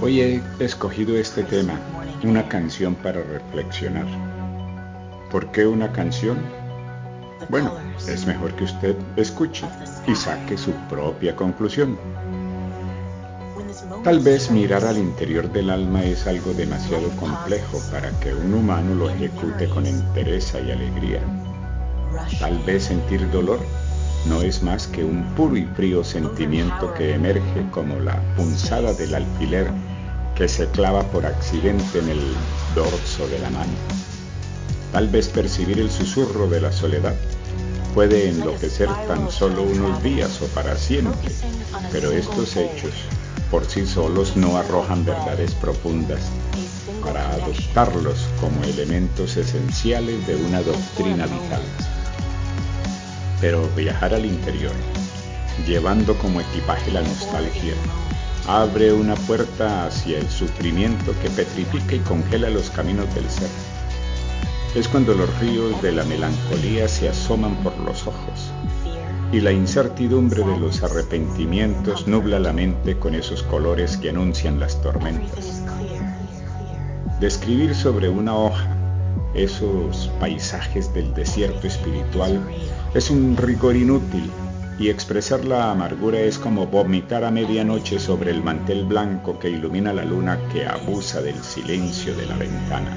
Hoy he escogido este tema, una canción para reflexionar. ¿Por qué una canción? Bueno, es mejor que usted escuche y saque su propia conclusión. Tal vez mirar al interior del alma es algo demasiado complejo para que un humano lo ejecute con entereza y alegría. Tal vez sentir dolor no es más que un puro y frío sentimiento que emerge como la punzada del alfiler que se clava por accidente en el dorso de la mano. Tal vez percibir el susurro de la soledad puede enloquecer tan solo unos días o para siempre, pero estos hechos por sí solos no arrojan verdades profundas para adoptarlos como elementos esenciales de una doctrina vital. Pero viajar al interior, llevando como equipaje la nostalgia, abre una puerta hacia el sufrimiento que petrifica y congela los caminos del ser. Es cuando los ríos de la melancolía se asoman por los ojos y la incertidumbre de los arrepentimientos nubla la mente con esos colores que anuncian las tormentas. Describir sobre una hoja esos paisajes del desierto espiritual es un rigor inútil y expresar la amargura es como vomitar a medianoche sobre el mantel blanco que ilumina la luna que abusa del silencio de la ventana.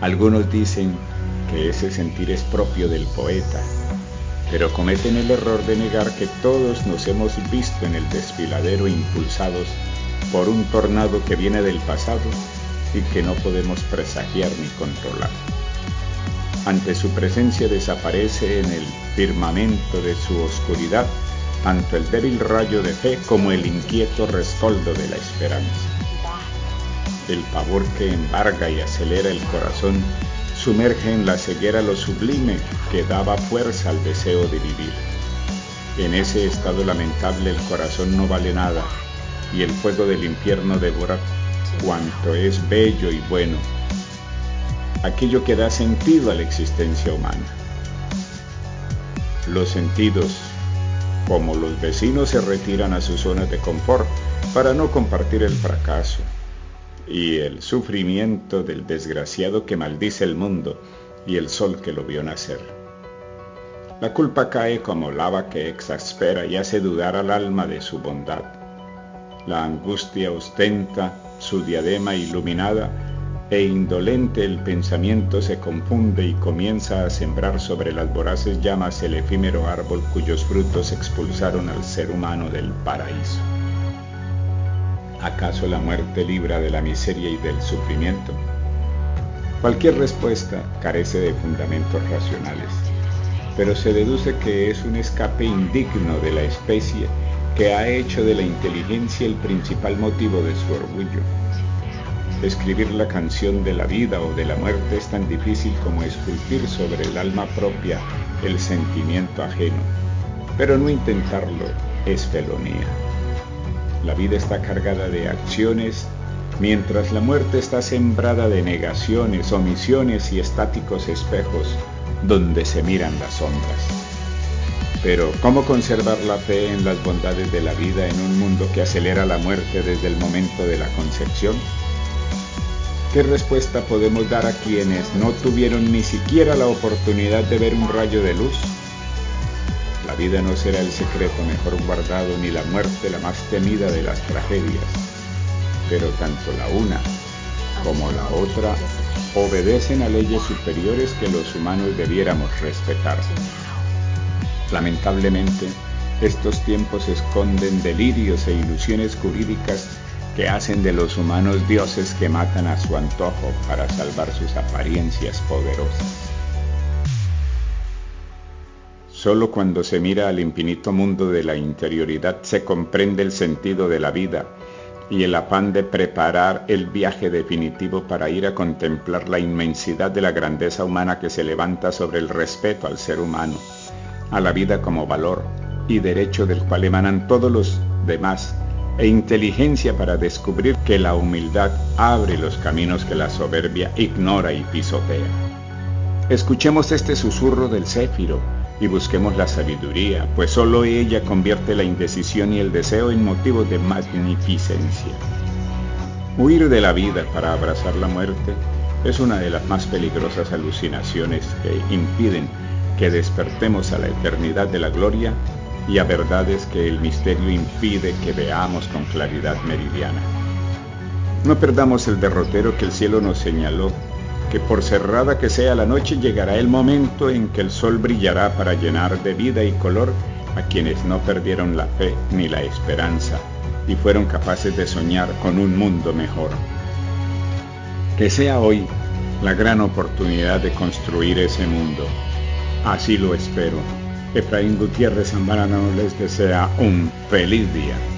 Algunos dicen que ese sentir es propio del poeta pero cometen el error de negar que todos nos hemos visto en el desfiladero impulsados por un tornado que viene del pasado y que no podemos presagiar ni controlar. Ante su presencia desaparece en el firmamento de su oscuridad tanto el débil rayo de fe como el inquieto rescoldo de la esperanza. El pavor que embarga y acelera el corazón sumerge en la ceguera lo sublime que daba fuerza al deseo de vivir. En ese estado lamentable el corazón no vale nada y el fuego del infierno devora cuanto es bello y bueno, aquello que da sentido a la existencia humana. Los sentidos, como los vecinos se retiran a sus zonas de confort para no compartir el fracaso, y el sufrimiento del desgraciado que maldice el mundo y el sol que lo vio nacer. La culpa cae como lava que exaspera y hace dudar al alma de su bondad. La angustia ostenta su diadema iluminada e indolente el pensamiento se confunde y comienza a sembrar sobre las voraces llamas el efímero árbol cuyos frutos expulsaron al ser humano del paraíso. ¿Acaso la muerte libra de la miseria y del sufrimiento? Cualquier respuesta carece de fundamentos racionales, pero se deduce que es un escape indigno de la especie que ha hecho de la inteligencia el principal motivo de su orgullo. Escribir la canción de la vida o de la muerte es tan difícil como esculpir sobre el alma propia el sentimiento ajeno, pero no intentarlo es felonía. La vida está cargada de acciones, mientras la muerte está sembrada de negaciones, omisiones y estáticos espejos donde se miran las sombras. Pero, ¿cómo conservar la fe en las bondades de la vida en un mundo que acelera la muerte desde el momento de la concepción? ¿Qué respuesta podemos dar a quienes no tuvieron ni siquiera la oportunidad de ver un rayo de luz? La vida no será el secreto mejor guardado ni la muerte la más temida de las tragedias, pero tanto la una como la otra obedecen a leyes superiores que los humanos debiéramos respetar. Lamentablemente, estos tiempos esconden delirios e ilusiones jurídicas que hacen de los humanos dioses que matan a su antojo para salvar sus apariencias poderosas. Solo cuando se mira al infinito mundo de la interioridad se comprende el sentido de la vida y el afán de preparar el viaje definitivo para ir a contemplar la inmensidad de la grandeza humana que se levanta sobre el respeto al ser humano, a la vida como valor y derecho del cual emanan todos los demás, e inteligencia para descubrir que la humildad abre los caminos que la soberbia ignora y pisotea. Escuchemos este susurro del céfiro y busquemos la sabiduría, pues solo ella convierte la indecisión y el deseo en motivos de magnificencia. Huir de la vida para abrazar la muerte es una de las más peligrosas alucinaciones que impiden que despertemos a la eternidad de la gloria y a verdades que el misterio impide que veamos con claridad meridiana. No perdamos el derrotero que el cielo nos señaló, que por cerrada que sea la noche llegará el momento en que el sol brillará para llenar de vida y color a quienes no perdieron la fe ni la esperanza y fueron capaces de soñar con un mundo mejor. Que sea hoy la gran oportunidad de construir ese mundo. Así lo espero. Efraín Gutiérrez Zambrano les desea un feliz día.